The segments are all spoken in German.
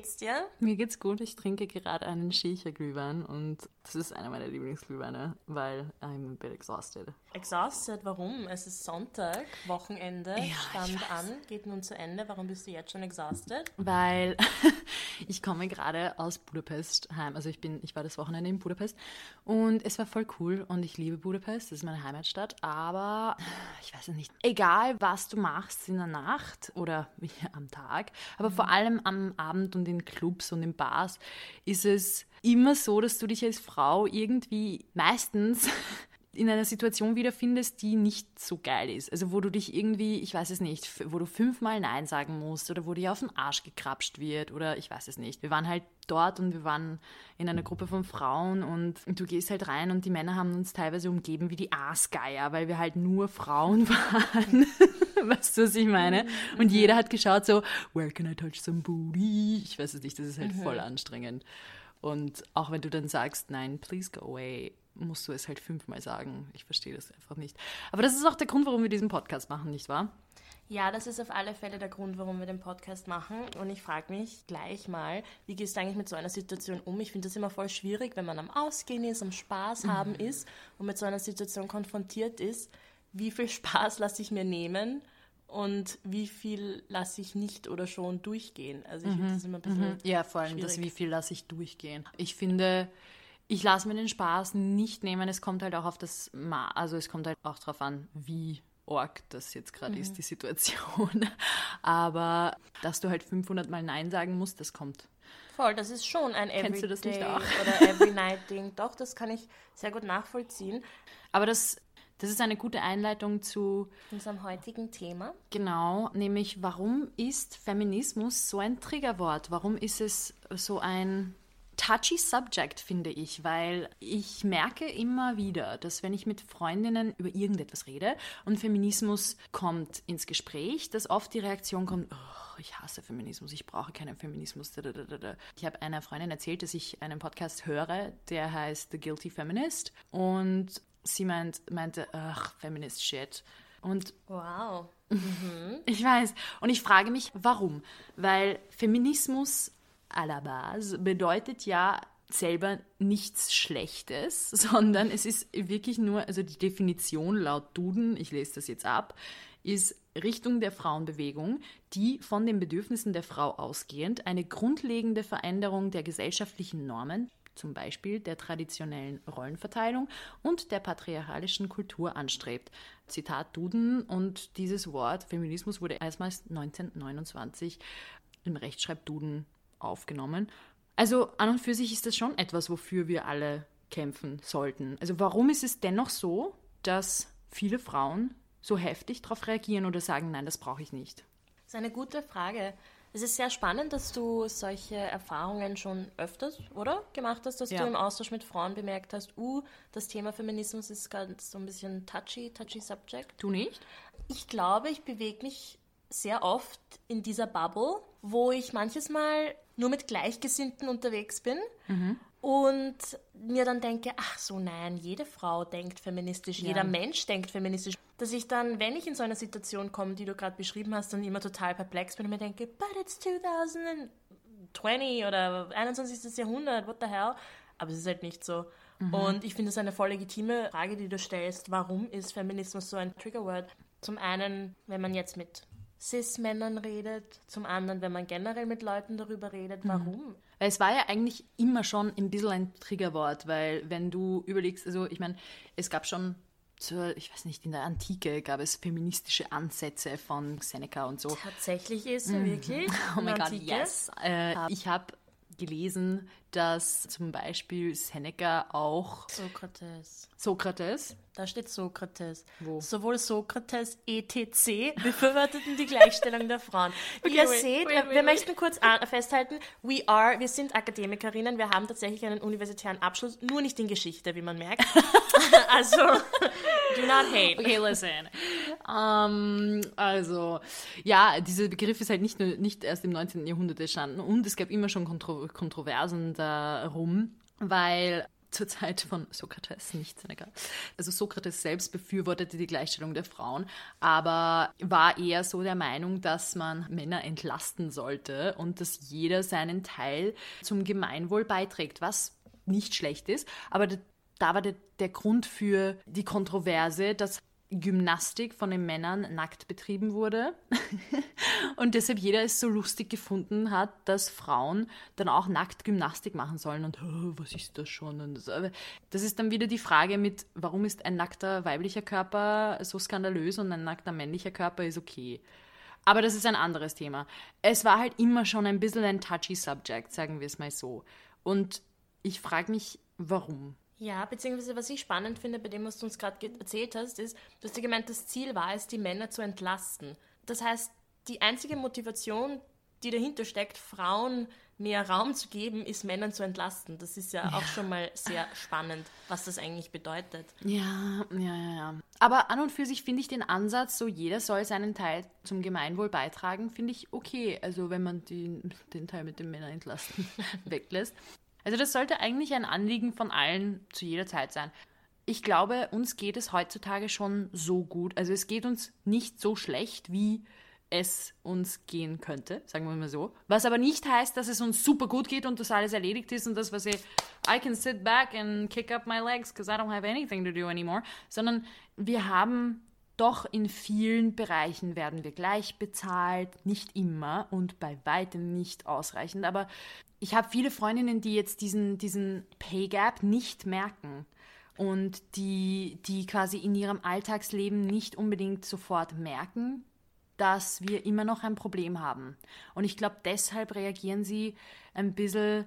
Geht's dir? Mir geht's gut. Ich trinke gerade einen Shisha-Glühwein und das ist einer meiner Lieblingsglühweine, weil I'm a bit exhausted. Exhausted? Warum? Es ist Sonntag, Wochenende, Ja, stand an, geht nun zu Ende. Warum bist du jetzt schon exhausted? Weil ich komme gerade aus Budapest heim. Also ich bin, ich war das Wochenende in Budapest und es war voll cool und ich liebe Budapest, das ist meine Heimatstadt, aber ich weiß es nicht. Egal, was du machst in der Nacht oder am Tag, aber vor allem am Abend und in Clubs und in Bars ist es immer so, dass du dich als Frau irgendwie meistens in einer Situation wiederfindest, die nicht so geil ist. Also wo du dich irgendwie, ich weiß es nicht, wo du fünfmal Nein sagen musst oder wo dir auf den Arsch gekrapscht wird oder ich weiß es nicht. Wir waren halt dort und wir waren in einer Gruppe von Frauen und du gehst halt rein und die Männer haben uns teilweise umgeben wie die Aasgeier, weil wir halt nur Frauen waren. weißt du, was ich meine? Und jeder hat geschaut so, where can I touch some booty? Ich weiß es nicht, das ist halt voll anstrengend. Und auch wenn du dann sagst, nein, please go away, musst du es halt fünfmal sagen. Ich verstehe das einfach nicht. Aber das ist auch der Grund, warum wir diesen Podcast machen, nicht wahr? Ja, das ist auf alle Fälle der Grund, warum wir den Podcast machen. Und ich frage mich gleich mal, wie gehst du eigentlich mit so einer Situation um? Ich finde das immer voll schwierig, wenn man am Ausgehen ist, am Spaß haben ist und mit so einer Situation konfrontiert ist. Wie viel Spaß lasse ich mir nehmen und wie viel lasse ich nicht oder schon durchgehen? Also ich finde das immer ein bisschen. Ja, vor allem das, Schwierig. wie viel lasse ich durchgehen. Ich finde, ich lasse mir den Spaß nicht nehmen. Es kommt halt auch auf das, Ma also es kommt halt auch darauf an, wie org das jetzt gerade ist, die Situation. Aber dass du halt 500 Mal Nein sagen musst, das kommt. Voll, das ist schon ein Everyday Kennst du das nicht auch? oder Every Night Ding. Doch, das kann ich sehr gut nachvollziehen. Aber das, das ist eine gute Einleitung zu Unserem heutigen Thema. Genau, nämlich warum ist Feminismus so ein Triggerwort? Warum ist es so ein touchy Subject, finde ich? Weil ich merke immer wieder, dass wenn ich mit Freundinnen über irgendetwas rede und Feminismus kommt ins Gespräch, dass oft die Reaktion kommt, oh, ich hasse Feminismus, ich brauche keinen Feminismus. da, da, da, da, da." Ich habe einer Freundin erzählt, dass ich einen Podcast höre, der heißt The Guilty Feminist und sie meint, meinte, ach, Feminist Shit. Und Wow. ich weiß. Und ich frage mich, warum? Weil Feminismus à la base bedeutet ja selber nichts Schlechtes, sondern es ist wirklich nur, also die Definition laut Duden, ich lese das jetzt ab, ist Richtung der Frauenbewegung, die von den Bedürfnissen der Frau ausgehend eine grundlegende Veränderung der gesellschaftlichen Normen, zum Beispiel der traditionellen Rollenverteilung und der patriarchalischen Kultur anstrebt. Zitat Duden und dieses Wort Feminismus wurde erstmals 1929 im Rechtschreibduden aufgenommen. Also an und für sich ist das schon etwas, wofür wir alle kämpfen sollten. Also warum ist es dennoch so, dass viele Frauen so heftig darauf reagieren oder sagen, nein, das brauche ich nicht? Das ist eine gute Frage. Es ist sehr spannend, dass du solche Erfahrungen schon öfters, oder? Gemacht hast, dass Ja. du im Austausch mit Frauen bemerkt hast, uh, das Thema Feminismus ist ganz so ein bisschen touchy, touchy Subject. Du nicht? Ich glaube, ich bewege mich sehr oft in dieser Bubble, wo ich manches Mal nur mit Gleichgesinnten unterwegs bin und mir dann denke, ach so nein, jede Frau denkt feministisch, jeder Mensch denkt feministisch. Dass ich dann, wenn ich in so eine Situation komme, die du gerade beschrieben hast, dann immer total perplex bin und mir denke, but it's 2020 oder 21. Jahrhundert, what the hell? Aber es ist halt nicht so. Und ich finde es eine voll legitime Frage, die du stellst. Warum ist Feminismus so ein Triggerword? Zum einen, wenn man jetzt mit Cis-Männern redet, zum anderen, wenn man generell mit Leuten darüber redet. Warum? Weil es war ja eigentlich immer schon ein bisschen ein Triggerwort, weil wenn du überlegst, also ich meine, es gab schon zur, ich weiß nicht, in der Antike gab es feministische Ansätze von Seneca und so. Tatsächlich ist so wirklich. Oh my in der God, Antike. yes. Äh, ich habe gelesen, dass zum Beispiel Seneca auch Sokrates. Sokrates, Da steht Sokrates. Wo? Sowohl Sokrates etc. befürworteten die Gleichstellung der Frauen. Wie ihr wait, seht, wait, äh, wait, wir möchten kurz an- festhalten, we are, wir sind Akademikerinnen, wir haben tatsächlich einen universitären Abschluss, nur nicht in Geschichte, wie man merkt. also, do not hate. Okay, listen. ähm, also, ja, dieser Begriff ist halt nicht, nur, nicht erst im 19. Jahrhundert entstanden und es gab immer schon Kontro Kontroversen darum, weil zur Zeit von Sokrates, nicht Seneca. Also Sokrates selbst befürwortete die Gleichstellung der Frauen, aber war eher so der Meinung, dass man Männer entlasten sollte und dass jeder seinen Teil zum Gemeinwohl beiträgt, was nicht schlecht ist. Aber da war der, der Grund für die Kontroverse, dass Gymnastik von den Männern nackt betrieben wurde und deshalb jeder es so lustig gefunden hat, dass Frauen dann auch nackt Gymnastik machen sollen und oh, was ist das schon? Und das ist dann wieder die Frage mit, warum ist ein nackter weiblicher Körper so skandalös und ein nackter männlicher Körper ist okay. Aber das ist ein anderes Thema. Es war halt immer schon ein bisschen ein touchy Subject, sagen wir es mal so. Und ich frage mich, warum? Ja, beziehungsweise was ich spannend finde bei dem, was du uns gerade erzählt hast, ist, dass du gemeint, das Ziel war es, die Männer zu entlasten. Das heißt, die einzige Motivation, die dahinter steckt, Frauen mehr Raum zu geben, ist Männern zu entlasten. Das ist ja, ja, auch schon mal sehr spannend, was das eigentlich bedeutet. Ja, ja, ja, ja. Aber an und für sich finde ich den Ansatz, so jeder soll seinen Teil zum Gemeinwohl beitragen, finde ich okay. Also wenn man die, den Teil mit den Männern entlasten weglässt. Also das sollte eigentlich ein Anliegen von allen zu jeder Zeit sein. Ich glaube, uns geht es heutzutage schon so gut. Also es geht uns nicht so schlecht, wie es uns gehen könnte, sagen wir mal so. Was aber nicht heißt, dass es uns super gut geht und das alles erledigt ist und das, was ich, I can sit back and kick up my legs because I don't have anything to do anymore, sondern wir haben doch in vielen Bereichen werden wir gleich bezahlt, nicht immer und bei weitem nicht ausreichend, aber ich habe viele Freundinnen, die jetzt diesen, diesen Pay Gap nicht merken und die, die quasi in ihrem Alltagsleben nicht unbedingt sofort merken, dass wir immer noch ein Problem haben. Und ich glaube, deshalb reagieren sie ein bisschen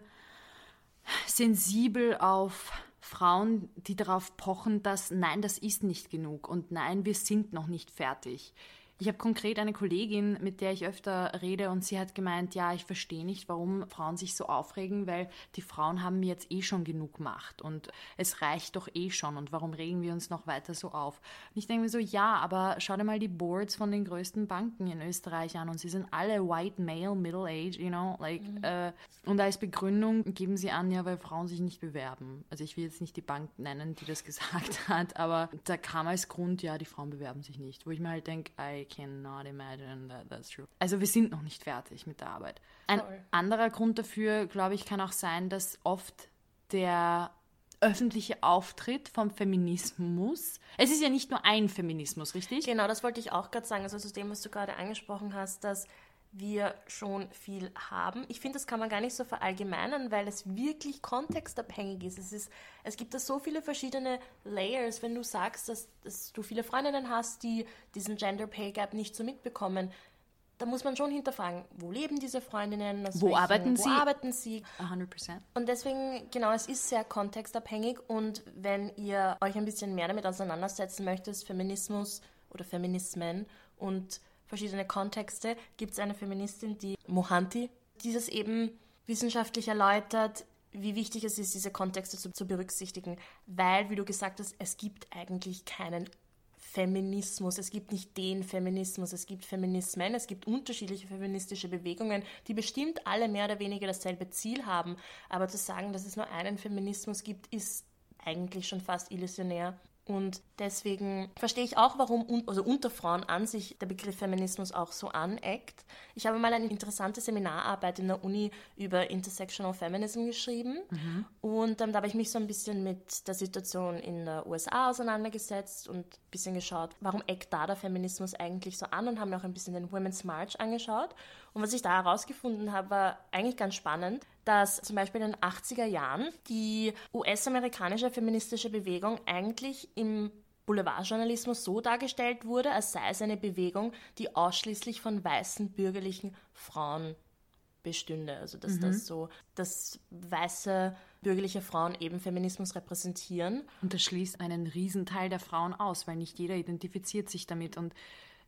sensibel auf Frauen, die darauf pochen, dass nein, das ist nicht genug und nein, wir sind noch nicht fertig. Ich habe konkret eine Kollegin, mit der ich öfter rede und sie hat gemeint, ja, ich verstehe nicht, warum Frauen sich so aufregen, weil die Frauen haben mir jetzt eh schon genug Macht und es reicht doch eh schon und warum regen wir uns noch weiter so auf? Und ich denke mir so, ja, aber schau dir mal die Boards von den größten Banken in Österreich an und sie sind alle white male, middle age, you know, like, mhm. äh, und als Begründung geben sie an, ja, weil Frauen sich nicht bewerben. Also ich will jetzt nicht die Bank nennen, die das gesagt hat, aber da kam als Grund, ja, die Frauen bewerben sich nicht, wo ich mir halt denke, I cannot imagine that that's true. Also wir sind noch nicht fertig mit der Arbeit. Ein Voll. anderer Grund dafür, glaube ich, kann auch sein, dass oft der öffentliche Auftritt vom Feminismus. Es ist ja nicht nur ein Feminismus, richtig? Genau, das wollte ich auch gerade sagen. Also zu dem, was du gerade angesprochen hast, dass wir schon viel haben. Ich finde, das kann man gar nicht so verallgemeinern, weil es wirklich kontextabhängig ist. Es, ist, es gibt da so viele verschiedene Layers, wenn du sagst, dass, dass du viele Freundinnen hast, die diesen Gender Pay Gap nicht so mitbekommen. Da muss man schon hinterfragen, wo leben diese Freundinnen? Wo welchen, arbeiten wo sie? arbeiten sie? 100%. Und deswegen, genau, es ist sehr kontextabhängig und wenn ihr euch ein bisschen mehr damit auseinandersetzen möchtet, Feminismus oder Feminismen und verschiedene Kontexte, gibt es eine Feministin, die Mohanty, die das eben wissenschaftlich erläutert, wie wichtig es ist, diese Kontexte zu, zu berücksichtigen, weil, wie du gesagt hast, es gibt eigentlich keinen Feminismus, es gibt nicht den Feminismus, es gibt Feminismen, es gibt unterschiedliche feministische Bewegungen, die bestimmt alle mehr oder weniger dasselbe Ziel haben, aber zu sagen, dass es nur einen Feminismus gibt, ist eigentlich schon fast illusionär. Und deswegen verstehe ich auch, warum also unter Frauen an sich der Begriff Feminismus auch so aneckt. Ich habe mal eine interessante Seminararbeit in der Uni über Intersectional Feminism geschrieben. Mhm. Und ähm, da habe ich mich so ein bisschen mit der Situation in der USA auseinandergesetzt und bisschen geschaut, warum eckt da der Feminismus eigentlich so an und haben mir auch ein bisschen den Women's March angeschaut. Und was ich da herausgefunden habe, war eigentlich ganz spannend, dass zum Beispiel in den 80er Jahren die US-amerikanische feministische Bewegung eigentlich im Boulevardjournalismus so dargestellt wurde, als sei es eine Bewegung, die ausschließlich von weißen bürgerlichen Frauen bestünde. Also dass mhm. das so, dass weiße bürgerliche Frauen eben Feminismus repräsentieren. Und das schließt einen Riesenteil der Frauen aus, weil nicht jeder identifiziert sich damit. Und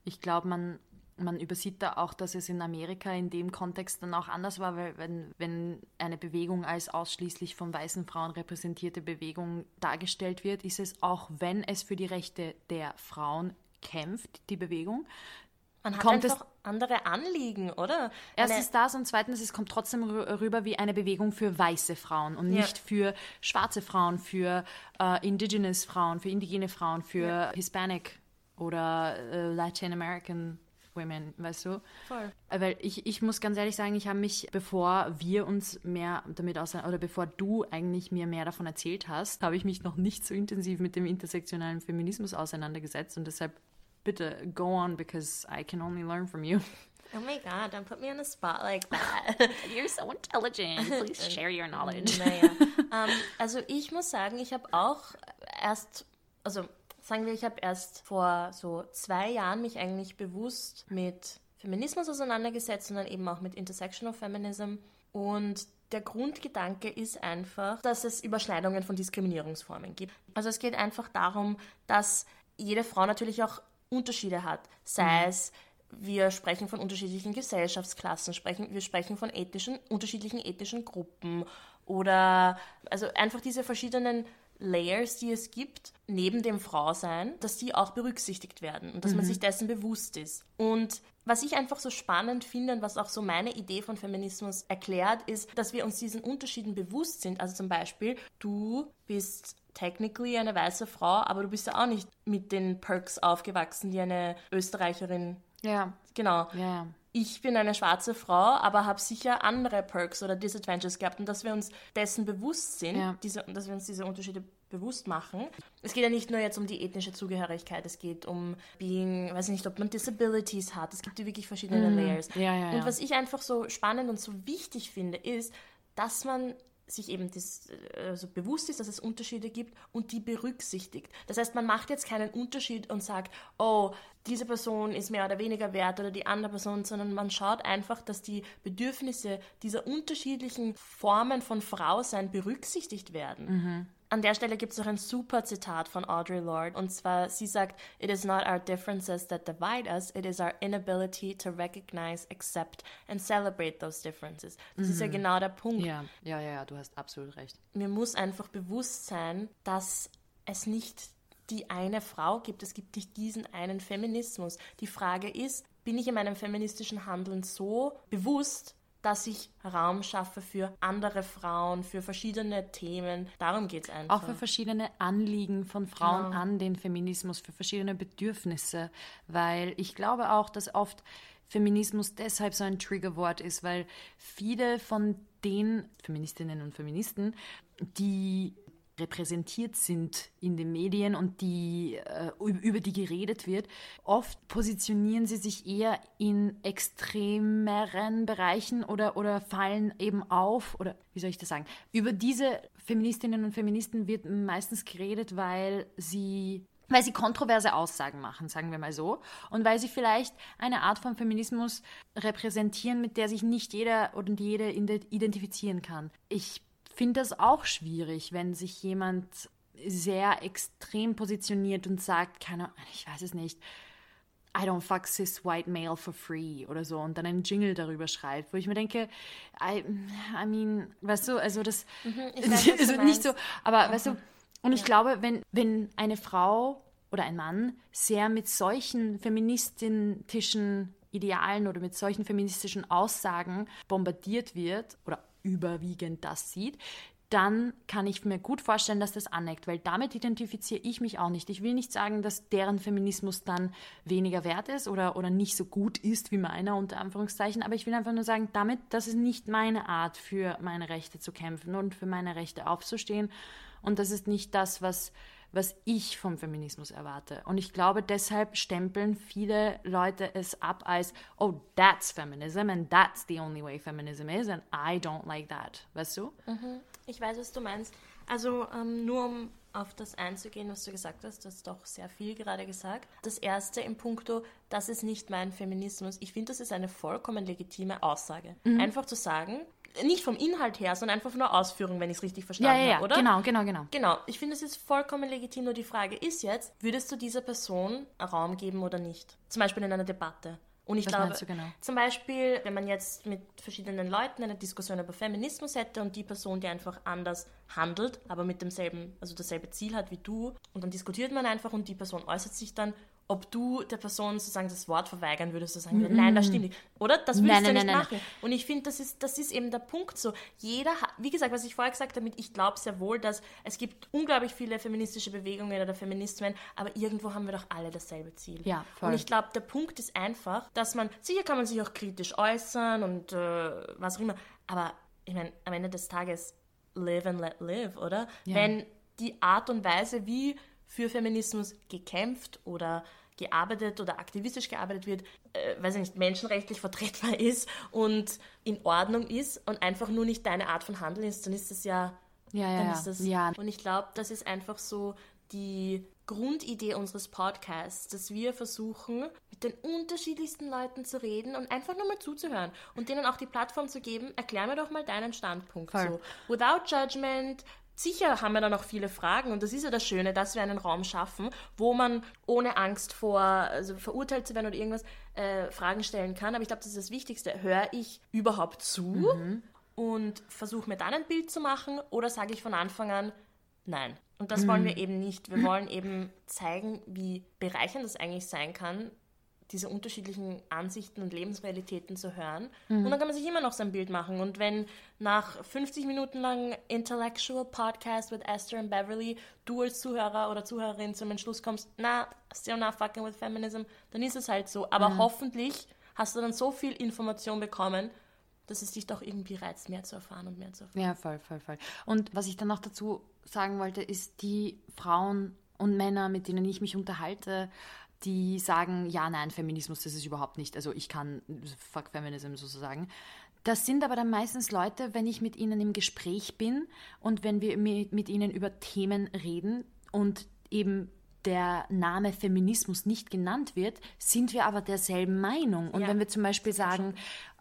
ich glaube, man man übersieht da auch, dass es in Amerika in dem Kontext dann auch anders war, weil wenn, wenn eine Bewegung als ausschließlich von weißen Frauen repräsentierte Bewegung dargestellt wird, ist es auch, wenn es für die Rechte der Frauen kämpft, die Bewegung, Man hat kommt einfach andere Anliegen, oder? Erstens das und zweitens, es kommt trotzdem rüber wie eine Bewegung für weiße Frauen und nicht Ja. für schwarze Frauen, für äh, indigenous Frauen, für indigene Frauen, für Hispanic oder äh, Latin American Women, weißt du? Voll. Äh, Weil ich, ich muss ganz ehrlich sagen, ich habe mich, bevor wir uns mehr damit auseinander, oder bevor du eigentlich mir mehr davon erzählt hast, habe ich mich noch nicht so intensiv mit dem intersektionalen Feminismus auseinandergesetzt und deshalb bitte go on because I can only learn from you. Oh my god, don't put me on a spot like that. You're so intelligent. Please share your knowledge. naja. ähm, also ich muss sagen, ich habe auch erst, also sagen wir, ich habe erst vor so zwei Jahren mich eigentlich bewusst mit Feminismus auseinandergesetzt und dann eben auch mit Intersectional Feminism. Und der Grundgedanke ist einfach, dass es Überschneidungen von Diskriminierungsformen gibt. Also es geht einfach darum, dass jede Frau natürlich auch Unterschiede hat, sei es wir sprechen von unterschiedlichen Gesellschaftsklassen, sprechen, wir sprechen von ethnischen, unterschiedlichen ethnischen Gruppen oder also einfach diese verschiedenen Layers, die es gibt, neben dem Frausein, dass die auch berücksichtigt werden und dass man sich dessen bewusst ist. Und was ich einfach so spannend finde und was auch so meine Idee von Feminismus erklärt, ist, dass wir uns diesen Unterschieden bewusst sind. Also zum Beispiel, du bist technically eine weiße Frau, aber du bist ja auch nicht mit den Perks aufgewachsen, die eine Österreicherin Ja, Genau. ja. Ich bin eine schwarze Frau, aber habe sicher andere Perks oder Disadvantages gehabt und dass wir uns dessen bewusst sind, Ja. diese, dass wir uns diese Unterschiede bewusst machen. Es geht ja nicht nur jetzt um die ethnische Zugehörigkeit, es geht um being, weiß nicht, ob man Disabilities hat. Es gibt ja wirklich verschiedene Layers. Ja, ja, Und was ich einfach so spannend und so wichtig finde, ist, dass man sich eben das, äh, so bewusst ist, dass es Unterschiede gibt und die berücksichtigt. Das heißt, man macht jetzt keinen Unterschied und sagt, oh, diese Person ist mehr oder weniger wert oder die andere Person, sondern man schaut einfach, dass die Bedürfnisse dieser unterschiedlichen Formen von Frausein berücksichtigt werden. An der Stelle gibt es noch ein super Zitat von Audre Lorde und zwar, sie sagt, It is not our differences that divide us, it is our inability to recognize, accept and celebrate those differences. Das ist ja genau der Punkt. Ja, ja, ja, ja, du hast absolut recht. Mir muss einfach bewusst sein, dass es nicht die eine Frau gibt, es gibt nicht diesen einen Feminismus. Die Frage ist, bin ich in meinem feministischen Handeln so bewusst, dass ich Raum schaffe für andere Frauen, für verschiedene Themen. Darum geht es einfach. Auch für verschiedene Anliegen von Frauen Genau. an den Feminismus, für verschiedene Bedürfnisse, weil ich glaube auch, dass oft Feminismus deshalb so ein Triggerwort ist, weil viele von den Feministinnen und Feministen, die repräsentiert sind in den Medien und die äh, üb- über die geredet wird, oft positionieren sie sich eher in extremeren Bereichen oder, oder fallen eben auf oder wie soll ich das sagen? Über diese Feministinnen und Feministen wird meistens geredet, weil sie weil sie kontroverse Aussagen machen, sagen wir mal so, und weil sie vielleicht eine Art von Feminismus repräsentieren, mit der sich nicht jeder oder jede ide- identifizieren kann. Ich finde das auch schwierig, wenn sich jemand sehr extrem positioniert und sagt, keine Ahnung, ich weiß es nicht, I don't fuck cis white male for free oder so und dann einen Jingle darüber schreibt, wo ich mir denke, I, I mean, weißt du, also das, Mhm, weiß, also nicht so, aber weißt du, und ich glaube, wenn, wenn eine Frau oder ein Mann sehr mit solchen feministischen Idealen oder mit solchen feministischen Aussagen bombardiert wird oder überwiegend das sieht, dann kann ich mir gut vorstellen, dass das aneckt, weil damit identifiziere ich mich auch nicht. Ich will nicht sagen, dass deren Feminismus dann weniger wert ist oder, oder nicht so gut ist wie meiner, unter Anführungszeichen, aber ich will einfach nur sagen, damit, das ist nicht meine Art, für meine Rechte zu kämpfen und für meine Rechte aufzustehen und das ist nicht das, was was ich vom Feminismus erwarte. Und ich glaube, deshalb stempeln viele Leute es ab als, oh, that's feminism and that's the only way feminism is and I don't like that. Weißt du? Ich weiß, was du meinst. Also ähm, nur um auf das einzugehen, was du gesagt hast, du hast doch sehr viel gerade gesagt. Das erste im Punkto, das ist nicht mein Feminismus. Ich finde, das ist eine vollkommen legitime Aussage. Einfach zu sagen, nicht vom Inhalt her, sondern einfach von der Ausführung, wenn ich es richtig Ja, verstanden ja, ja, habe, oder? genau, genau, genau. Genau, ich finde, es ist vollkommen legitim. Nur die Frage ist jetzt, würdest du dieser Person Raum geben oder nicht? Zum Beispiel in einer Debatte. Und ich Was glaube, genau? zum Beispiel, wenn man jetzt mit verschiedenen Leuten eine Diskussion über Feminismus hätte und die Person, die einfach anders handelt, aber mit demselben, also dasselbe Ziel hat wie du. Und dann diskutiert man einfach und die Person äußert sich dann ob du der Person sozusagen das Wort verweigern würdest, sagen, mm nein, das stimmt nicht. Oder? Das würdest nein, du nein, nicht nein, machen. Und ich finde, das ist, das ist eben der Punkt so. Jeder wie gesagt, was ich vorher gesagt habe, ich glaube sehr wohl, dass es gibt unglaublich viele feministische Bewegungen oder Feminismen, aber irgendwo haben wir doch alle dasselbe Ziel. Ja, voll. Und ich glaube, der Punkt ist einfach, dass man, sicher kann man sich auch kritisch äußern und äh, was auch immer, aber ich meine, am Ende des Tages live and let live, oder? Ja. Wenn die Art und Weise, wie für Feminismus gekämpft oder gearbeitet oder aktivistisch gearbeitet wird, äh, weiß ich nicht, menschenrechtlich vertretbar ist und in Ordnung ist und einfach nur nicht deine Art von Handeln ist, dann ist das ja. Ja, ja, ist das, ja. Und ich glaube, das ist einfach so die Grundidee unseres Podcasts, dass wir versuchen, mit den unterschiedlichsten Leuten zu reden und einfach nur mal zuzuhören und denen auch die Plattform zu geben, erklär mir doch mal deinen Standpunkt Voll. so. Without judgment, Sicher haben wir da noch viele Fragen und das ist ja das Schöne, dass wir einen Raum schaffen, wo man ohne Angst vor also verurteilt zu werden oder irgendwas äh, Fragen stellen kann. Aber ich glaube, das ist das Wichtigste. Höre ich überhaupt zu mhm. und versuche mir dann ein Bild zu machen oder sage ich von Anfang an nein? Und das mhm. wollen wir eben nicht. Wir wollen eben zeigen, wie bereichernd das eigentlich sein kann, diese unterschiedlichen Ansichten und Lebensrealitäten zu hören. Mhm. Und dann kann man sich immer noch sein Bild machen. Und wenn nach 50 Minuten lang Intellectual Podcast with Esther und Beverly du als Zuhörer oder Zuhörerin zum Entschluss kommst, na, still not fucking with feminism, dann ist es halt so. Aber mhm. hoffentlich hast du dann so viel Information bekommen, dass es dich doch irgendwie reizt, mehr zu erfahren und mehr zu erfahren. Ja, voll, voll, voll. Und was ich dann noch dazu sagen wollte, ist die Frauen und Männer, mit denen ich mich unterhalte, die sagen, ja, nein, Feminismus, das ist überhaupt nicht, also ich kann, fuck Feminism sozusagen. Das sind aber dann meistens Leute, wenn ich mit ihnen im Gespräch bin und wenn wir mit ihnen über Themen reden und eben der Name Feminismus nicht genannt wird, sind wir aber derselben Meinung. Und ja. wenn wir zum Beispiel sagen,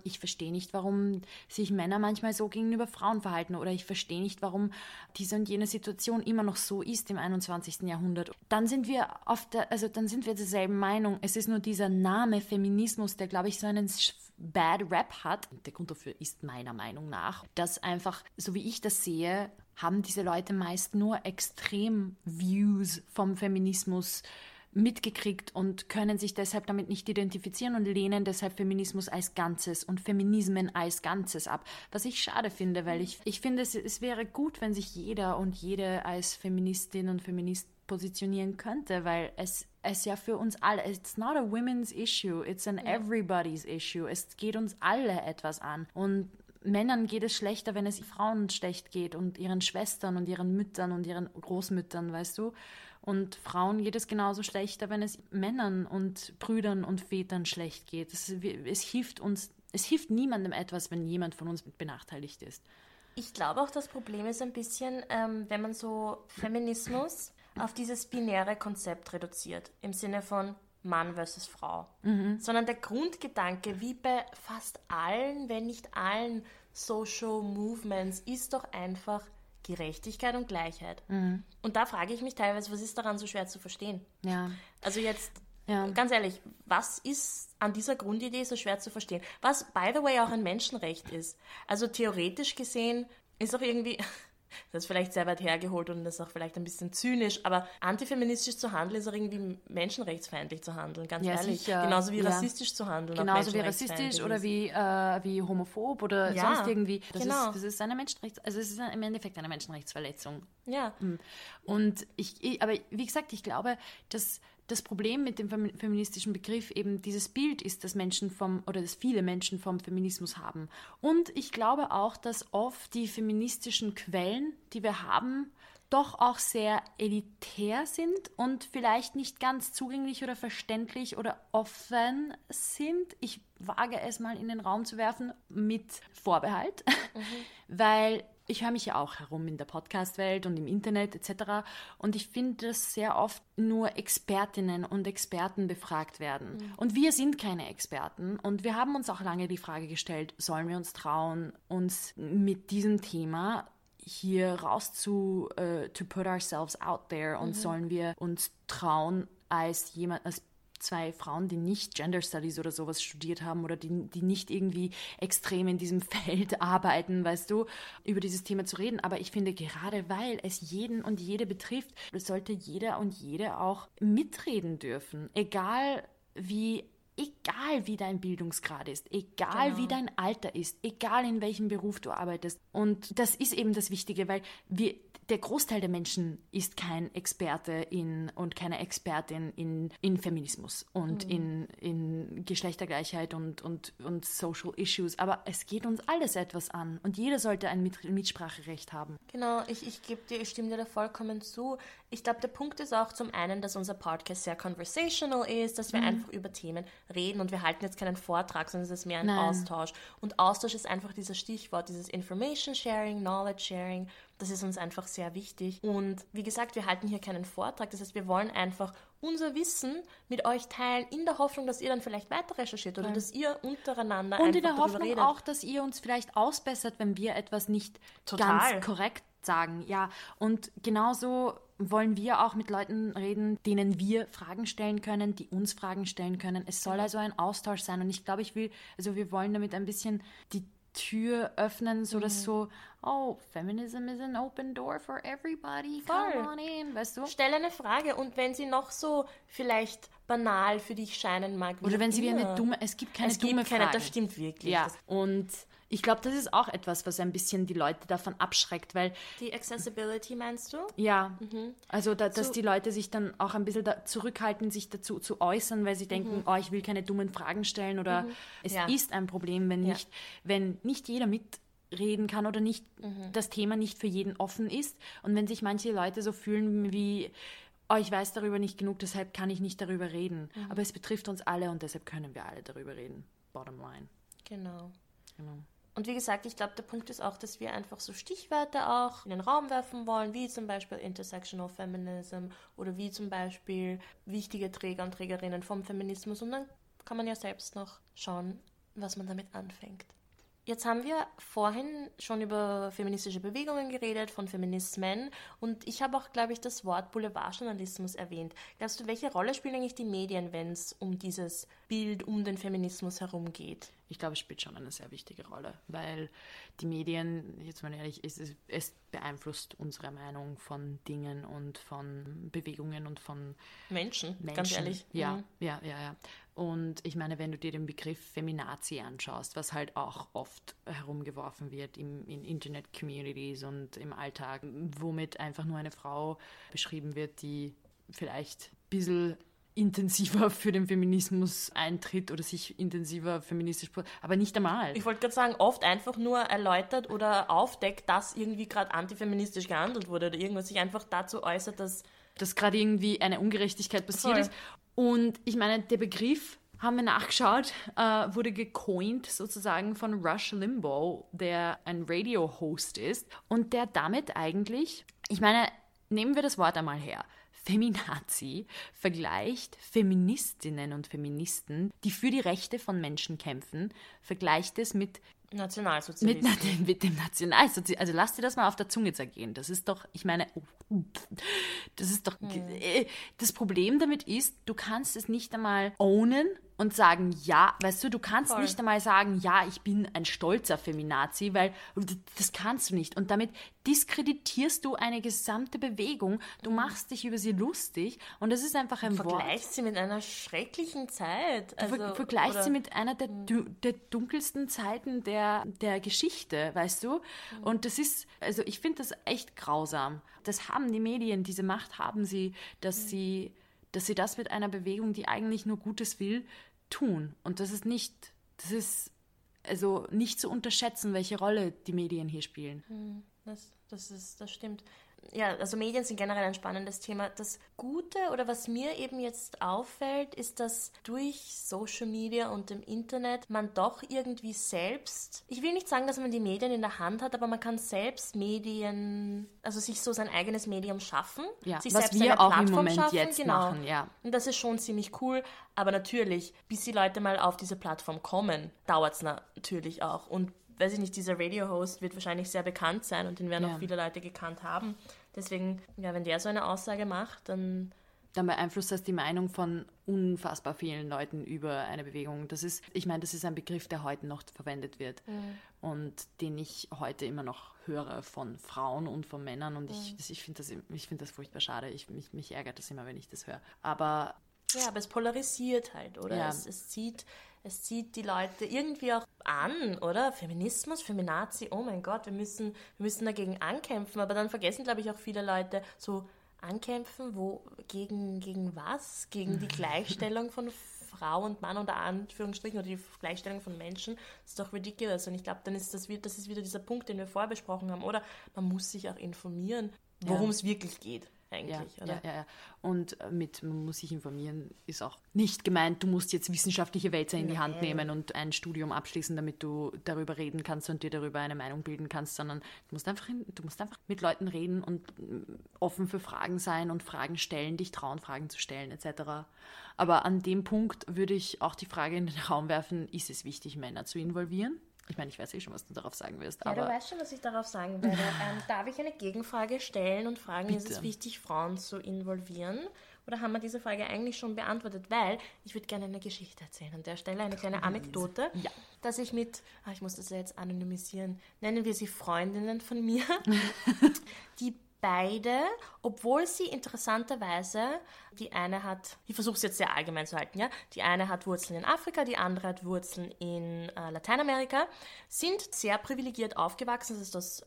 ich verstehe nicht, warum sich Männer manchmal so gegenüber Frauen verhalten oder ich verstehe nicht, warum diese und jene Situation immer noch so ist im 21. Jahrhundert. Dann sind wir auf der, also dann sind wir derselben Meinung. Es ist nur dieser Name Feminismus, der, glaube ich, so einen Bad Rap hat. Der Grund dafür ist meiner Meinung nach, dass einfach, so wie ich das sehe, haben diese Leute meist nur Extrem-Views vom Feminismus mitgekriegt und können sich deshalb damit nicht identifizieren und lehnen deshalb Feminismus als Ganzes und Feminismen als Ganzes ab. Was ich schade finde, weil ich, ich finde, es, es wäre gut, wenn sich jeder und jede als Feministin und Feminist positionieren könnte, weil es, es ja für uns alle, it's not a women's issue, it's an everybody's issue. Es geht uns alle etwas an. Und Männern geht es schlechter, wenn es Frauen schlecht geht und ihren Schwestern und ihren Müttern und ihren Großmüttern, weißt du? Und Frauen geht es genauso schlechter, wenn es Männern und Brüdern und Vätern schlecht geht. Es, es hilft uns, es hilft niemandem etwas, wenn jemand von uns benachteiligt ist. Ich glaube auch, das Problem ist ein bisschen, ähm, wenn man so Feminismus auf dieses binäre Konzept reduziert, im Sinne von Mann versus Frau, mhm. sondern der Grundgedanke, wie bei fast allen, wenn nicht allen Social Movements, ist doch einfach, Gerechtigkeit und Gleichheit. Mhm. Und da frage ich mich teilweise, was ist daran so schwer zu verstehen? Ja. Also jetzt, ja. ganz ehrlich, was ist an dieser Grundidee so schwer zu verstehen? Was, by the way, auch ein Menschenrecht ist. Also theoretisch gesehen ist auch irgendwie, das ist vielleicht sehr weit hergeholt und das ist auch vielleicht ein bisschen zynisch, aber antifeministisch zu handeln ist auch irgendwie menschenrechtsfeindlich zu handeln, ganz ja, ehrlich. Sicher. Genauso wie ja. rassistisch zu handeln. Genauso wie rassistisch oder wie, äh, wie homophob oder ja, sonst irgendwie. Das, genau. ist, das ist eine Menschenrechts, also es ist im Endeffekt eine Menschenrechtsverletzung. Ja. Hm. Und ich, ich aber wie gesagt, ich glaube, dass das Problem mit dem feministischen Begriff eben dieses Bild ist, dass Menschen vom oder dass viele Menschen vom Feminismus haben. Und ich glaube auch, dass oft die feministischen Quellen, die wir haben, doch auch sehr elitär sind und vielleicht nicht ganz zugänglich oder verständlich oder offen sind. Ich wage es mal in den Raum zu werfen mit Vorbehalt, mhm. weil ich höre mich ja auch herum in der Podcast-Welt und im Internet etc. Und ich finde, dass sehr oft nur Expertinnen und Experten befragt werden. Mhm. Und wir sind keine Experten. Und wir haben uns auch lange die Frage gestellt, sollen wir uns trauen, uns mit diesem Thema hier raus zu uh, to put ourselves out there und mhm. sollen wir uns trauen, als jemand, als zwei Frauen, die nicht Gender Studies oder sowas studiert haben oder die, die nicht irgendwie extrem in diesem Feld arbeiten, weißt du, über dieses Thema zu reden. Aber ich finde, gerade weil es jeden und jede betrifft, sollte jeder und jede auch mitreden dürfen. Egal wie egal wie dein Bildungsgrad ist, egal genau. wie dein Alter ist, egal in welchem Beruf du arbeitest. Und das ist eben das Wichtige, weil wir, der Großteil der Menschen ist kein Experte in und keine Expertin in, in Feminismus und mhm. in, in Geschlechtergleichheit und, und, und Social Issues. Aber es geht uns alles etwas an und jeder sollte ein Mit Mitspracherecht haben. Genau, ich, ich gebe dir, ich stimme dir da vollkommen zu. Ich glaube, der Punkt ist auch zum einen, dass unser Podcast sehr conversational ist, dass wir mhm. einfach über Themen reden und wir halten jetzt keinen Vortrag, sondern es ist mehr ein Nein. Austausch. Und Austausch ist einfach dieses Stichwort, dieses Information Sharing, Knowledge Sharing. Das ist uns einfach sehr wichtig. Und wie gesagt, wir halten hier keinen Vortrag. Das heißt, wir wollen einfach unser Wissen mit euch teilen, in der Hoffnung, dass ihr dann vielleicht weiter recherchiert oder ja. dass ihr untereinander Und in der Hoffnung redet. auch, dass ihr uns vielleicht ausbessert, wenn wir etwas nicht Total. ganz korrekt sagen. Ja, und genauso wollen wir auch mit Leuten reden, denen wir Fragen stellen können, die uns Fragen stellen können. Es soll also ein Austausch sein und ich glaube, ich will, also wir wollen damit ein bisschen die Tür öffnen, so dass mhm. so, oh, Feminism is an open door for everybody. Voll. Come on in, weißt du? Stell eine Frage und wenn sie noch so vielleicht banal für dich scheinen mag. Oder wenn sie wie eine dumme, es gibt keine es dumme gibt keine, Frage. Das stimmt wirklich. Ja, und ich glaube, das ist auch etwas, was ein bisschen die Leute davon abschreckt, weil... Die Accessibility meinst du? Ja, mhm. also da, dass so. die Leute sich dann auch ein bisschen zurückhalten, sich dazu zu äußern, weil sie denken, mhm. oh, ich will keine dummen Fragen stellen oder mhm. es ja. ist ein Problem, wenn, ja. nicht, wenn nicht jeder mitreden kann oder nicht mhm. das Thema nicht für jeden offen ist und wenn sich manche Leute so fühlen wie oh, ich weiß darüber nicht genug, deshalb kann ich nicht darüber reden. Mhm. Aber es betrifft uns alle und deshalb können wir alle darüber reden. Bottom line. Genau. Genau. Und wie gesagt, ich glaube, der Punkt ist auch, dass wir einfach so Stichwörter auch in den Raum werfen wollen, wie zum Beispiel Intersectional Feminism oder wie zum Beispiel wichtige Träger und Trägerinnen vom Feminismus. Und dann kann man ja selbst noch schauen, was man damit anfängt. Jetzt haben wir vorhin schon über feministische Bewegungen geredet, von Feminismen und ich habe auch, glaube ich, das Wort Boulevardjournalismus erwähnt. Glaubst du, welche Rolle spielen eigentlich die Medien, wenn es um dieses Bild um den Feminismus herum geht? Ich glaube, es spielt schon eine sehr wichtige Rolle, weil die Medien, jetzt mal ehrlich, es, es beeinflusst unsere Meinung von Dingen und von Bewegungen und von Menschen, Menschen. ganz ehrlich. Ja, mhm. ja, ja, ja. Und ich meine, wenn du dir den Begriff Feminazi anschaust, was halt auch oft herumgeworfen wird im, in Internet-Communities und im Alltag, womit einfach nur eine Frau beschrieben wird, die vielleicht ein bisschen intensiver für den Feminismus eintritt oder sich intensiver feministisch, aber nicht einmal. Ich wollte gerade sagen, oft einfach nur erläutert oder aufdeckt, dass irgendwie gerade antifeministisch gehandelt wurde oder irgendwas sich einfach dazu äußert, dass dass gerade irgendwie eine Ungerechtigkeit passiert Voll. ist. Und ich meine, der Begriff, haben wir nachgeschaut, äh, wurde gecoint sozusagen von Rush Limbaugh, der ein Radio-Host ist und der damit eigentlich, ich meine, nehmen wir das Wort einmal her. Feminazi vergleicht Feministinnen und Feministen, die für die Rechte von Menschen kämpfen, vergleicht es mit Nationalsozialisten. Mit, mit dem Nationalsozialismus. Also lass dir das mal auf der Zunge zergehen. Das ist doch, ich meine, das ist doch, hm. das Problem damit ist, du kannst es nicht einmal ownen und sagen, ja, weißt du, du kannst Voll. nicht einmal sagen, ja, ich bin ein stolzer Feminazi, weil das kannst du nicht. Und damit diskreditierst du eine gesamte Bewegung, du mhm. machst dich über sie lustig und das ist einfach ein du Wort. Vergleichst sie mit einer schrecklichen Zeit. Also, du vergleichst sie mit einer der, mhm. der dunkelsten Zeiten der, der Geschichte, weißt du? Mhm. Und das ist, also ich finde das echt grausam. Das haben die Medien, diese Macht haben sie, dass mhm. sie dass sie das mit einer Bewegung, die eigentlich nur Gutes will, tun. Und das ist nicht, das ist also nicht zu unterschätzen, welche Rolle die Medien hier spielen. Hm, das, das, ist, das stimmt ja, also Medien sind generell ein spannendes Thema. Das Gute oder was mir eben jetzt auffällt, ist, dass durch Social Media und dem Internet man doch irgendwie selbst, ich will nicht sagen, dass man die Medien in der Hand hat, aber man kann selbst Medien, also sich so sein eigenes Medium schaffen, ja, sich was selbst wir auch Plattform im Moment schaffen, jetzt genau. machen, ja. Und das ist schon ziemlich cool, aber natürlich, bis die Leute mal auf diese Plattform kommen, dauert es natürlich auch und weiß ich nicht, dieser Radio-Host wird wahrscheinlich sehr bekannt sein und den werden ja. auch viele Leute gekannt haben. Deswegen, ja, wenn der so eine Aussage macht, dann dann beeinflusst das die Meinung von unfassbar vielen Leuten über eine Bewegung. Das ist, ich meine, das ist ein Begriff, der heute noch verwendet wird Mhm. und den ich heute immer noch höre von Frauen und von Männern und ich, das- ich finde das, ich find das furchtbar schade. Ich, mich, mich ärgert das immer, wenn ich das höre. Aber Ja, aber es polarisiert halt, oder? Ja. Es, es, zieht, es zieht die Leute irgendwie auch an, oder? Feminismus, Feminazi, oh mein Gott, wir müssen, wir müssen dagegen ankämpfen. Aber dann vergessen, glaube ich, auch viele Leute so ankämpfen, wo gegen, gegen was? Gegen die Gleichstellung von Frau und Mann unter Anführungsstrichen oder die Gleichstellung von Menschen. Das ist doch ridiculous. Und ich glaube, dann ist das, wieder- das ist wieder dieser Punkt, den wir vorher besprochen haben, oder? Man muss sich auch informieren, worum es wirklich geht, Ja, eigentlich, ja, oder? ja, ja. Und äh, mit man muss sich informieren ist auch nicht gemeint, du musst jetzt wissenschaftliche Wälzer in die Hand nehmen und ein Studium abschließen, damit du darüber reden kannst und dir darüber eine Meinung bilden kannst, sondern du musst einfach, in, du musst einfach mit Leuten reden und mm, offen für Fragen sein und Fragen stellen, dich trauen, Fragen zu stellen etc. Aber an dem Punkt würde ich auch die Frage in den Raum werfen, ist es wichtig, Männer zu involvieren? Ich meine, ich weiß eh schon, was du darauf sagen wirst, Ja, aber du weißt schon, was ich darauf sagen werde. Ähm, darf ich eine Gegenfrage stellen und fragen, ist es Bitte. wichtig, Frauen zu involvieren? Oder haben wir diese Frage eigentlich schon beantwortet? Weil ich würde gerne eine Geschichte erzählen. An der Stelle eine kleine Anekdote, Ja. dass ich mit, ah, ich muss das ja jetzt anonymisieren, nennen wir sie Freundinnen von mir, die beide, obwohl sie interessanterweise, die eine hat, ich versuche es jetzt sehr allgemein zu halten, ja, die eine hat Wurzeln in Afrika, die andere hat Wurzeln in äh, Lateinamerika, sind sehr privilegiert aufgewachsen, das ist das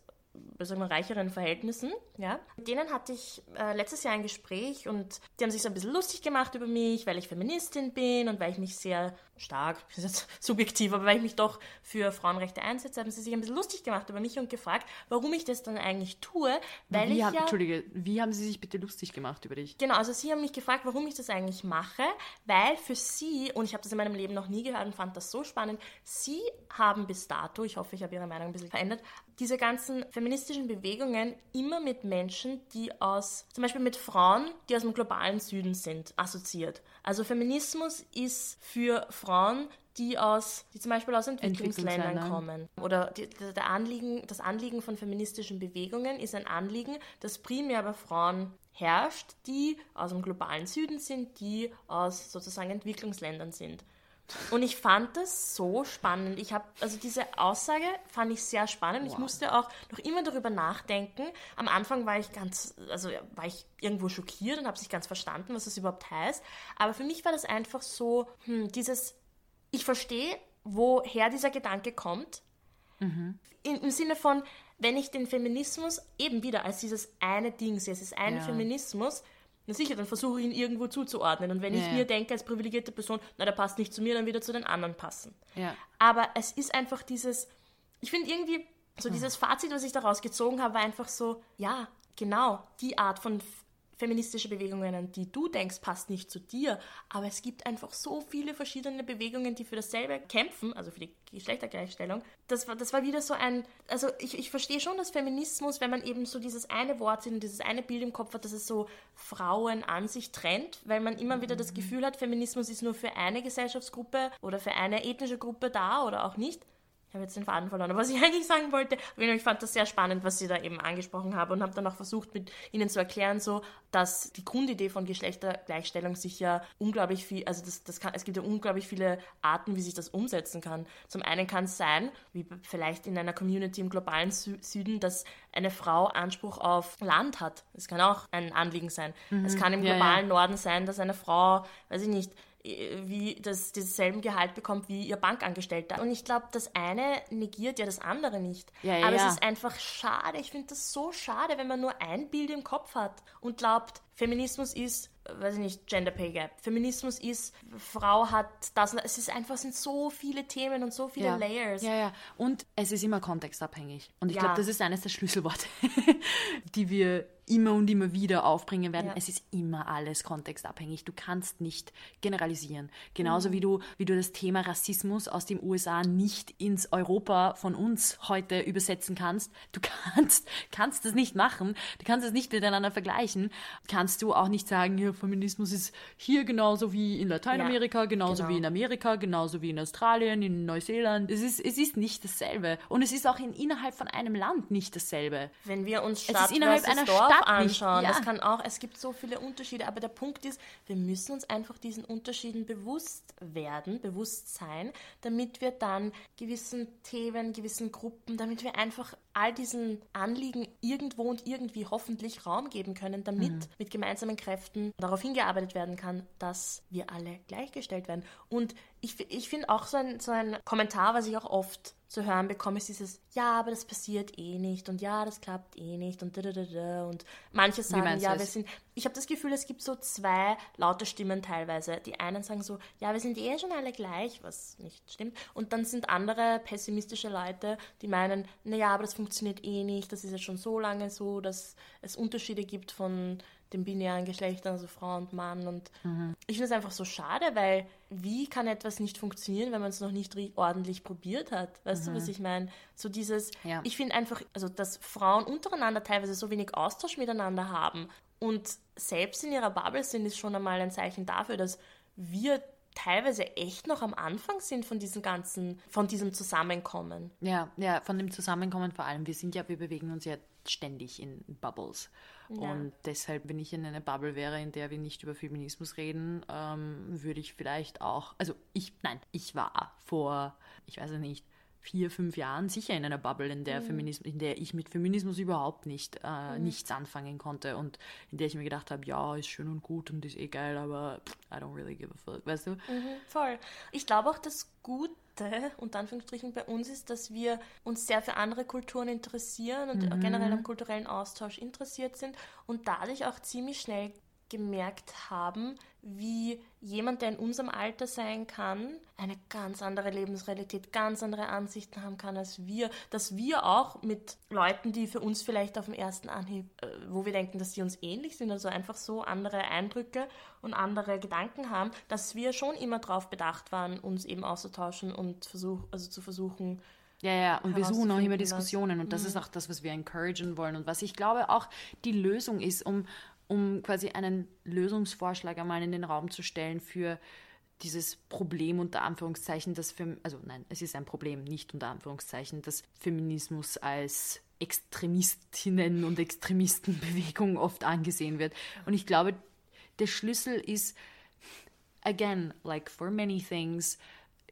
sagen wir, reicheren Verhältnissen. Ja. Mit denen hatte ich äh, letztes Jahr ein Gespräch und die haben sich so ein bisschen lustig gemacht über mich, weil ich Feministin bin und weil ich mich sehr stark, das ist jetzt subjektiv, aber weil ich mich doch für Frauenrechte einsetze, haben sie sich ein bisschen lustig gemacht über mich und gefragt, warum ich das dann eigentlich tue, weil wie ich haben, ja... Entschuldige, wie haben sie sich bitte lustig gemacht über dich? Genau, also sie haben mich gefragt, warum ich das eigentlich mache, weil für sie, und ich habe das in meinem Leben noch nie gehört und fand das so spannend, sie haben bis dato, ich hoffe, ich habe ihre Meinung ein bisschen verändert, diese ganzen feministischen Bewegungen immer mit Menschen, die aus, zum Beispiel mit Frauen, die aus dem globalen Süden sind, assoziiert. Also Feminismus ist für Frauen, die aus, die zum Beispiel aus Entwicklungsländern Entwicklungsländern. kommen. Oder die, der Anliegen, das Anliegen von feministischen Bewegungen ist ein Anliegen, das primär bei Frauen herrscht, die aus dem globalen Süden sind, die aus sozusagen Entwicklungsländern sind. Und ich fand das so spannend. Ich habe, also diese Aussage fand ich sehr spannend. Ich Wow. musste auch noch immer darüber nachdenken. Am Anfang war ich ganz, also war ich irgendwo schockiert und habe nicht ganz verstanden, was das überhaupt heißt. Aber für mich war das einfach so, hm, dieses, ich verstehe, woher dieser Gedanke kommt. In, Im Sinne von, wenn ich den Feminismus eben wieder als dieses eine Ding sehe, es ist ein Ja. Feminismus, na sicher, dann versuche ich ihn irgendwo zuzuordnen. Und wenn ich Ja, mir ja. denke, als privilegierte Person, na, der passt nicht zu mir, dann wieder zu den anderen passen. Ja. Aber es ist einfach dieses, ich finde irgendwie, so dieses Fazit, was ich daraus gezogen habe, war einfach so, ja, genau, die Art von feministische Bewegungen, an die du denkst, passt nicht zu dir. Aber es gibt einfach so viele verschiedene Bewegungen, die für dasselbe kämpfen, also für die Geschlechtergleichstellung. Das war, das war wieder so ein, also ich, ich verstehe schon, dass Feminismus, wenn man eben so dieses eine Wort und dieses eine Bild im Kopf hat, dass es so Frauen an sich trennt, weil man immer wieder das Gefühl hat, Feminismus ist nur für eine Gesellschaftsgruppe oder für eine ethnische Gruppe da oder auch nicht. Ich habe jetzt den Faden verloren, aber was ich eigentlich sagen wollte, ich fand das sehr spannend, was Sie da eben angesprochen haben und habe dann auch versucht, mit Ihnen zu erklären, so, dass die Grundidee von Geschlechtergleichstellung sich ja unglaublich viel, also das, das kann, es gibt ja unglaublich viele Arten, wie sich das umsetzen kann. Zum einen kann es sein, wie vielleicht in einer Community im globalen Sü Süden, dass eine Frau Anspruch auf Land hat. Das kann auch ein Anliegen sein. Es kann im Ja, ja. globalen Norden sein, dass eine Frau, weiß ich nicht, wie das denselben Gehalt bekommt wie ihr Bankangestellter. Und ich glaube, das eine negiert ja das andere nicht. Ja, ja, Aber ja. es ist einfach schade. Ich finde das so schade, wenn man nur ein Bild im Kopf hat und glaubt, Feminismus ist, äh, weiß ich nicht, Gender Pay Gap. Feminismus ist, Frau hat das. und das. Es ist einfach, sind so viele Themen und so viele ja. Layers. Ja, ja. Und es ist immer kontextabhängig. Und ich Ja. glaube, das ist eines der Schlüsselworte, die wir immer und immer wieder aufbringen werden. Ja. Es ist immer alles kontextabhängig. Du kannst nicht generalisieren. Mhm. Genauso wie du, wie du das Thema Rassismus aus den USA nicht ins Europa von uns heute übersetzen kannst. Du kannst, kannst das nicht machen. Du kannst es nicht miteinander vergleichen. Kannst du auch nicht sagen, ja, Feminismus ist hier genauso wie in Lateinamerika, genauso genau. wie in Amerika, genauso wie in Australien, in Neuseeland. Es ist, es ist nicht dasselbe. Und es ist auch in, innerhalb von einem Land nicht dasselbe. Wenn wir uns Es Stadt ist innerhalb einer Dorf auch anschauen. Nicht, ja. Das kann auch, es gibt so viele Unterschiede, aber der Punkt ist, wir müssen uns einfach diesen Unterschieden bewusst werden, bewusst sein, damit wir dann gewissen Themen, gewissen Gruppen, damit wir einfach all diesen Anliegen irgendwo und irgendwie hoffentlich Raum geben können, damit mhm. mit gemeinsamen Kräften darauf hingearbeitet werden kann, dass wir alle gleichgestellt werden. Und ich, ich finde auch so ein, so ein Kommentar, was ich auch oft zu hören bekomme, ist dieses, ja, aber das passiert eh nicht und ja, das klappt eh nicht und da, da, da, da. und manche sagen, ja, wir sind, ich habe das Gefühl, es gibt so zwei laute Stimmen teilweise. Die einen sagen so, ja, wir sind eh schon alle gleich, was nicht stimmt. Und dann sind andere pessimistische Leute, die meinen, naja, aber das funktioniert eh nicht, das ist ja schon so lange so, dass es Unterschiede gibt von den binären Geschlechtern, also Frau und Mann. Und mhm. ich finde es einfach so schade, weil wie kann etwas nicht funktionieren, wenn man es noch nicht ordentlich probiert hat? Weißt mhm. du, was ich meine? So dieses, ja. ich finde einfach, also dass Frauen untereinander teilweise so wenig Austausch miteinander haben und selbst in ihrer Bubble sind, ist schon einmal ein Zeichen dafür, dass wir teilweise echt noch am Anfang sind von diesem ganzen, von diesem Zusammenkommen. Ja, ja, von dem Zusammenkommen vor allem. Wir sind ja, wir bewegen uns ja ständig in Bubbles. Und deshalb, wenn ich in einer Bubble wäre, in der wir nicht über Feminismus reden, ähm, würde ich vielleicht auch, also ich, nein, ich war vor, ich weiß nicht, vier, fünf Jahren sicher in einer Bubble, in der, mhm. Feminismus, in der ich mit Feminismus überhaupt nicht äh, mhm. nichts anfangen konnte und in der ich mir gedacht habe, ja, ist schön und gut und ist eh geil, aber I don't really give a fuck, weißt du? Mhm, voll. Ich glaube auch, das Gute, unter Anführungsstrichen, bei uns ist, dass wir uns sehr für andere Kulturen interessieren und mhm. generell am kulturellen Austausch interessiert sind und dadurch auch ziemlich schnell gemerkt haben, wie jemand, der in unserem Alter sein kann, eine ganz andere Lebensrealität, ganz andere Ansichten haben kann als wir, dass wir auch mit Leuten, die für uns vielleicht auf dem ersten Anhieb, äh, wo wir denken, dass sie uns ähnlich sind, also einfach so andere Eindrücke und andere Gedanken haben, dass wir schon immer darauf bedacht waren, uns eben auszutauschen und versuch, also zu versuchen, ja, ja, und wir suchen auch immer Diskussionen was. und das mhm. ist auch das, was wir encouragen wollen und was ich glaube auch die Lösung ist, um, um quasi einen Lösungsvorschlag einmal in den Raum zu stellen für dieses Problem unter Anführungszeichen, das für, also nein, es ist ein Problem, nicht unter Anführungszeichen, dass Feminismus als Extremistinnen und Extremistenbewegung oft angesehen wird. Und ich glaube, der Schlüssel ist, again, like for many things,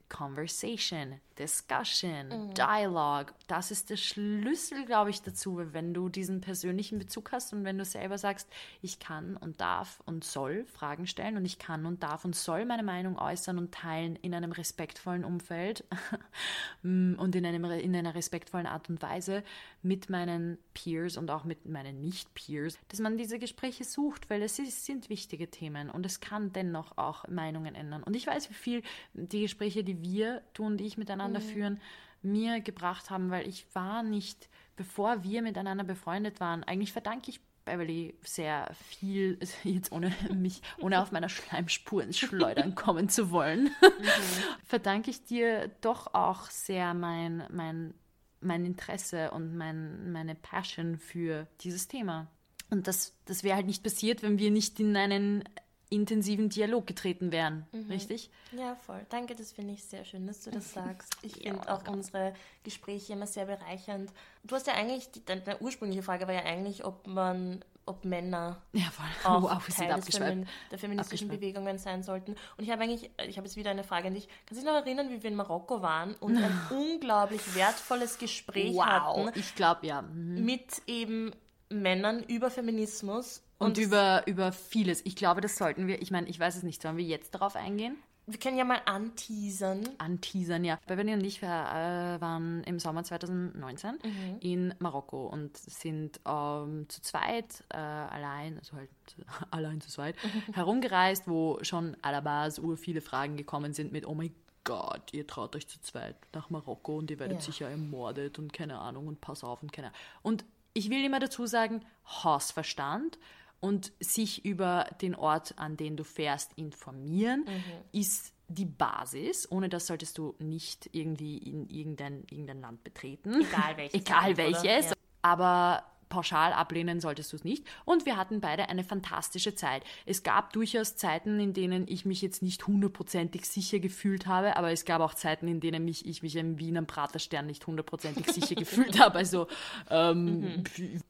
Conversation, Discussion, mhm. Dialogue. Das ist der Schlüssel, glaube ich, dazu, wenn du diesen persönlichen Bezug hast und wenn du selber sagst, ich kann und darf und soll Fragen stellen und ich kann und darf und soll meine Meinung äußern und teilen in einem respektvollen Umfeld mm, und in, einem, in einer respektvollen Art und Weise mit meinen Peers und auch mit meinen Nicht-Peers, dass man diese Gespräche sucht, weil es ist, sind wichtige Themen und es kann dennoch auch Meinungen ändern. Und ich weiß, wie viel die Gespräche, die wir, du und ich miteinander mhm. führen, mir gebracht haben, weil ich war nicht, bevor wir miteinander befreundet waren, eigentlich verdanke ich Beverly sehr viel, jetzt ohne mich, ohne auf meiner Schleimspur ins Schleudern kommen zu wollen, mhm. verdanke ich dir doch auch sehr mein, mein, mein Interesse und mein, meine Passion für dieses Thema. Und das, das wäre halt nicht passiert, wenn wir nicht in einen intensiven Dialog getreten wären, mhm. richtig? Ja, voll. Danke, das finde ich sehr schön, dass du das sagst. Ich ja, finde auch unsere Gespräche immer sehr bereichernd. Du hast ja eigentlich, die, deine ursprüngliche Frage war ja eigentlich, ob man ob Männer ja, auch wow, Teil Femin der feministischen Bewegungen sein sollten. Und ich habe eigentlich, ich habe jetzt wieder eine Frage an dich. Kannst du dich noch erinnern, wie wir in Marokko waren und ein unglaublich wertvolles Gespräch wow, hatten? ich glaube ja. Mhm. Mit eben Männern über Feminismus und, und über, über vieles. Ich glaube, das sollten wir, ich meine, ich weiß es nicht, sollen wir jetzt darauf eingehen? Wir können ja mal anteasern. Anteasern, ja. Beverly und ich äh, waren im Sommer 2019 mhm. in Marokko und sind ähm, zu zweit, äh, allein, also halt allein zu zweit, herumgereist, wo schon à la base ur viele Fragen gekommen sind mit, oh mein Gott, ihr traut euch zu zweit nach Marokko und ihr werdet ja. sicher ermordet und keine Ahnung und pass auf und keine Ahnung. Und ich will immer dazu sagen, Hausverstand und sich über den Ort, an den du fährst, informieren, mhm. ist die Basis. Ohne das solltest du nicht irgendwie in irgendein, irgendein Land betreten. Egal welches. Egal welches. Ja. Aber pauschal ablehnen solltest du es nicht. Und wir hatten beide eine fantastische Zeit. Es gab durchaus Zeiten, in denen ich mich jetzt nicht hundertprozentig sicher gefühlt habe, aber es gab auch Zeiten, in denen mich, ich mich im Wiener Praterstern nicht hundertprozentig sicher gefühlt habe. Also ähm, mhm.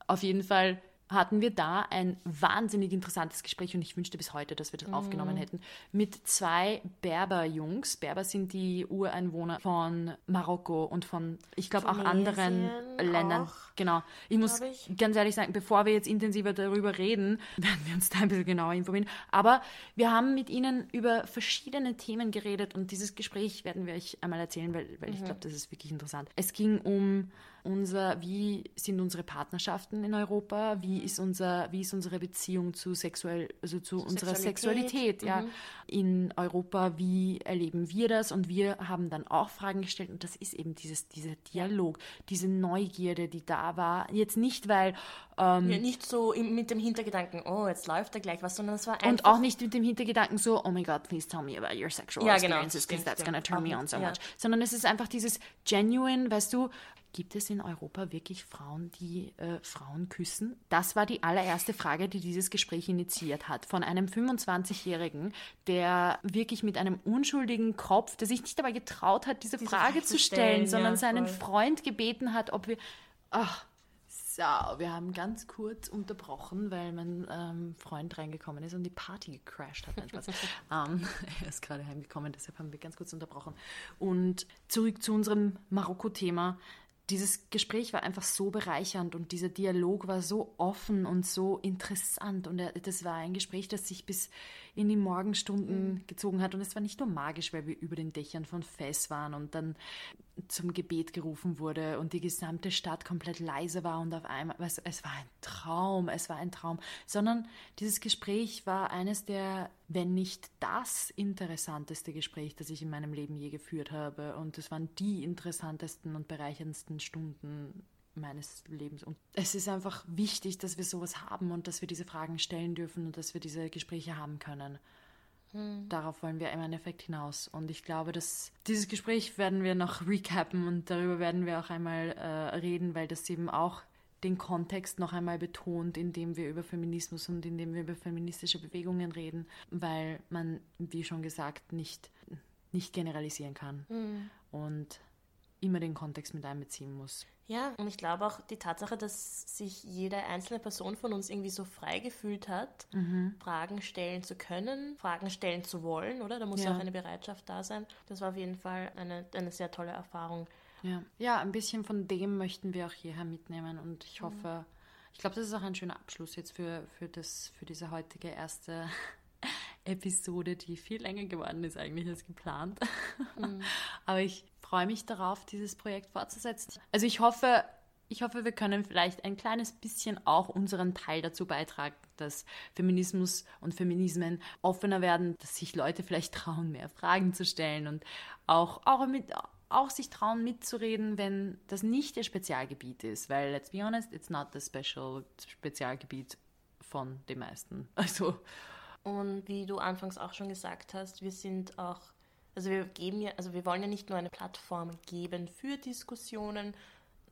auf jeden Fall hatten wir da ein wahnsinnig interessantes Gespräch und ich wünschte bis heute, dass wir das aufgenommen hätten, mit zwei Berber-Jungs. Berber sind die Ureinwohner von Marokko und von, ich glaube, auch anderen Ländern. auch, Genau. Ich muss ich. ganz ehrlich sagen, bevor wir jetzt intensiver darüber reden, werden wir uns da ein bisschen genauer informieren. Aber wir haben mit ihnen über verschiedene Themen geredet und dieses Gespräch werden wir euch einmal erzählen, weil, weil ich glaube, das ist wirklich interessant. Es ging um unser, wie sind unsere Partnerschaften in Europa, wie ist unser, wie ist unsere Beziehung zu sexuell, also zu, unserer Sexualität. Sexualität, ja, in Europa, wie erleben wir das? Und wir haben dann auch Fragen gestellt und das ist eben dieses, dieser Dialog, diese Neugierde, die da war. Jetzt nicht, weil ähm, Ja, nicht so mit dem Hintergedanken, oh, jetzt läuft da gleich was, sondern es war einfach. und auch nicht mit dem Hintergedanken so, oh my God, please tell me about your sexual Ja, genau, experiences, because stimmt, that's stimmt. gonna turn me on so much. Sondern es ist einfach dieses genuine, weißt du, gibt es in Europa wirklich Frauen, die äh, Frauen küssen? Das war die allererste Frage, die dieses Gespräch initiiert hat. Von einem 25-Jährigen, der wirklich mit einem unschuldigen Kopf, der sich nicht dabei getraut hat, diese, Diese Frage zu stellen, stellen, sondern ja, seinen. Freund gebeten hat, ob wir... Ach, so, wir haben ganz kurz unterbrochen, weil mein ähm, Freund reingekommen ist und die Party gecrashed hat. Nein, Spaß. ähm, er ist gerade heimgekommen, deshalb haben wir ganz kurz unterbrochen. Und zurück zu unserem Marokko-Thema. Dieses Gespräch war einfach so bereichernd und dieser Dialog war so offen und so interessant. Und das war ein Gespräch, das sich bis in die Morgenstunden gezogen hat. Und es war nicht nur magisch, weil wir über den Dächern von Fes waren und dann zum Gebet gerufen wurde und die gesamte Stadt komplett leise war und auf einmal, es, es war ein Traum, es war ein Traum, sondern dieses Gespräch war eines der, wenn nicht das interessanteste Gespräch, das ich in meinem Leben je geführt habe. Und es waren die interessantesten und bereicherndsten Stunden meines Lebens. Und es ist einfach wichtig, dass wir sowas haben und dass wir diese Fragen stellen dürfen und dass wir diese Gespräche haben können. Darauf wollen wir im Endeffekt hinaus. Und ich glaube, dass dieses Gespräch werden wir noch recappen und darüber werden wir auch einmal äh, reden, weil das eben auch den Kontext noch einmal betont, in dem wir über Feminismus und in dem wir über feministische Bewegungen reden, weil man, wie schon gesagt, nicht, nicht generalisieren kann und immer den Kontext mit einbeziehen muss. Ja, und ich glaube auch die Tatsache, dass sich jede einzelne Person von uns irgendwie so frei gefühlt hat, Mhm. Fragen stellen zu können, Fragen stellen zu wollen, oder? Da muss Ja. auch eine Bereitschaft da sein. Das war auf jeden Fall eine, eine sehr tolle Erfahrung. Ja. ja, ein bisschen von dem möchten wir auch hierher mitnehmen und ich hoffe, ich glaube, das ist auch ein schöner Abschluss jetzt für, für, das, für diese heutige erste Episode, die viel länger geworden ist eigentlich als geplant. Aber ich freue mich darauf, dieses Projekt fortzusetzen. Also ich hoffe, ich hoffe, wir können vielleicht ein kleines bisschen auch unseren Teil dazu beitragen, dass Feminismus und Feminismen offener werden, dass sich Leute vielleicht trauen, mehr Fragen zu stellen und auch, auch, mit, auch sich trauen mitzureden, wenn das nicht ihr Spezialgebiet ist. Weil, let's be honest, it's not the special Spezialgebiet von den meisten. Also, Und wie du anfangs auch schon gesagt hast, wir sind auch, also wir geben ja, also wir wollen ja nicht nur eine Plattform geben für Diskussionen,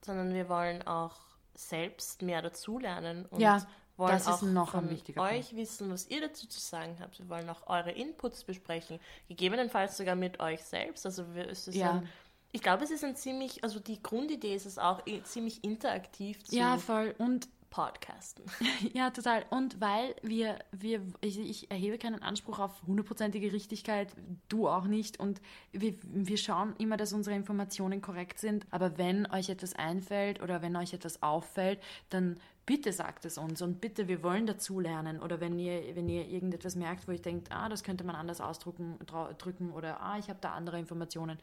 sondern wir wollen auch selbst mehr dazulernen und Ja, wollen das ist auch von euch wissen, was ihr dazu zu sagen habt. Wir wollen auch eure Inputs besprechen, gegebenenfalls sogar mit euch selbst. Also wir, es ist Ja. ein, ich glaube, es ist ein ziemlich, also die Grundidee ist es auch eh ziemlich interaktiv zu ja, voll. Und podcasten. Ja, total. Und weil wir, wir ich, ich erhebe keinen Anspruch auf hundertprozentige Richtigkeit, du auch nicht. Und wir, wir schauen immer, dass unsere Informationen korrekt sind. Aber wenn euch etwas einfällt oder wenn euch etwas auffällt, dann bitte sagt es uns und bitte, wir wollen dazulernen. Oder wenn ihr, wenn ihr irgendetwas merkt, wo ihr denkt, ah, das könnte man anders ausdrücken drücken oder ah, ich habe da andere Informationen.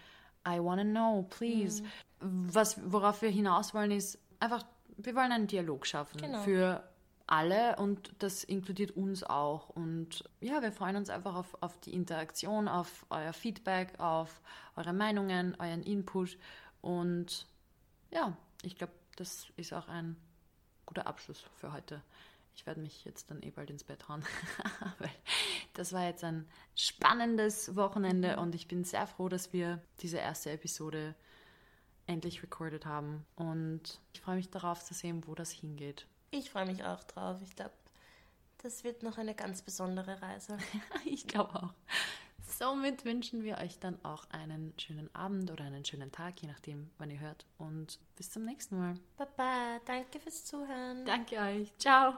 I wanna know, please. Was, worauf wir hinaus wollen, ist einfach, wir wollen einen Dialog schaffen Genau. für alle und das inkludiert uns auch. Und ja, wir freuen uns einfach auf, auf die Interaktion, auf euer Feedback, auf eure Meinungen, euren Input. Und ja, ich glaube, das ist auch ein guter Abschluss für heute. Ich werde mich jetzt dann eh bald ins Bett hauen, weil das war jetzt ein spannendes Wochenende und ich bin sehr froh, dass wir diese erste Episode endlich recorded haben. Und ich freue mich darauf zu sehen, wo das hingeht. Ich freue mich auch drauf. Ich glaube, das wird noch eine ganz besondere Reise. Ich glaube auch. Somit wünschen wir euch dann auch einen schönen Abend oder einen schönen Tag, je nachdem, wann ihr hört. Und bis zum nächsten Mal. Baba, danke fürs Zuhören. Danke euch. Ciao.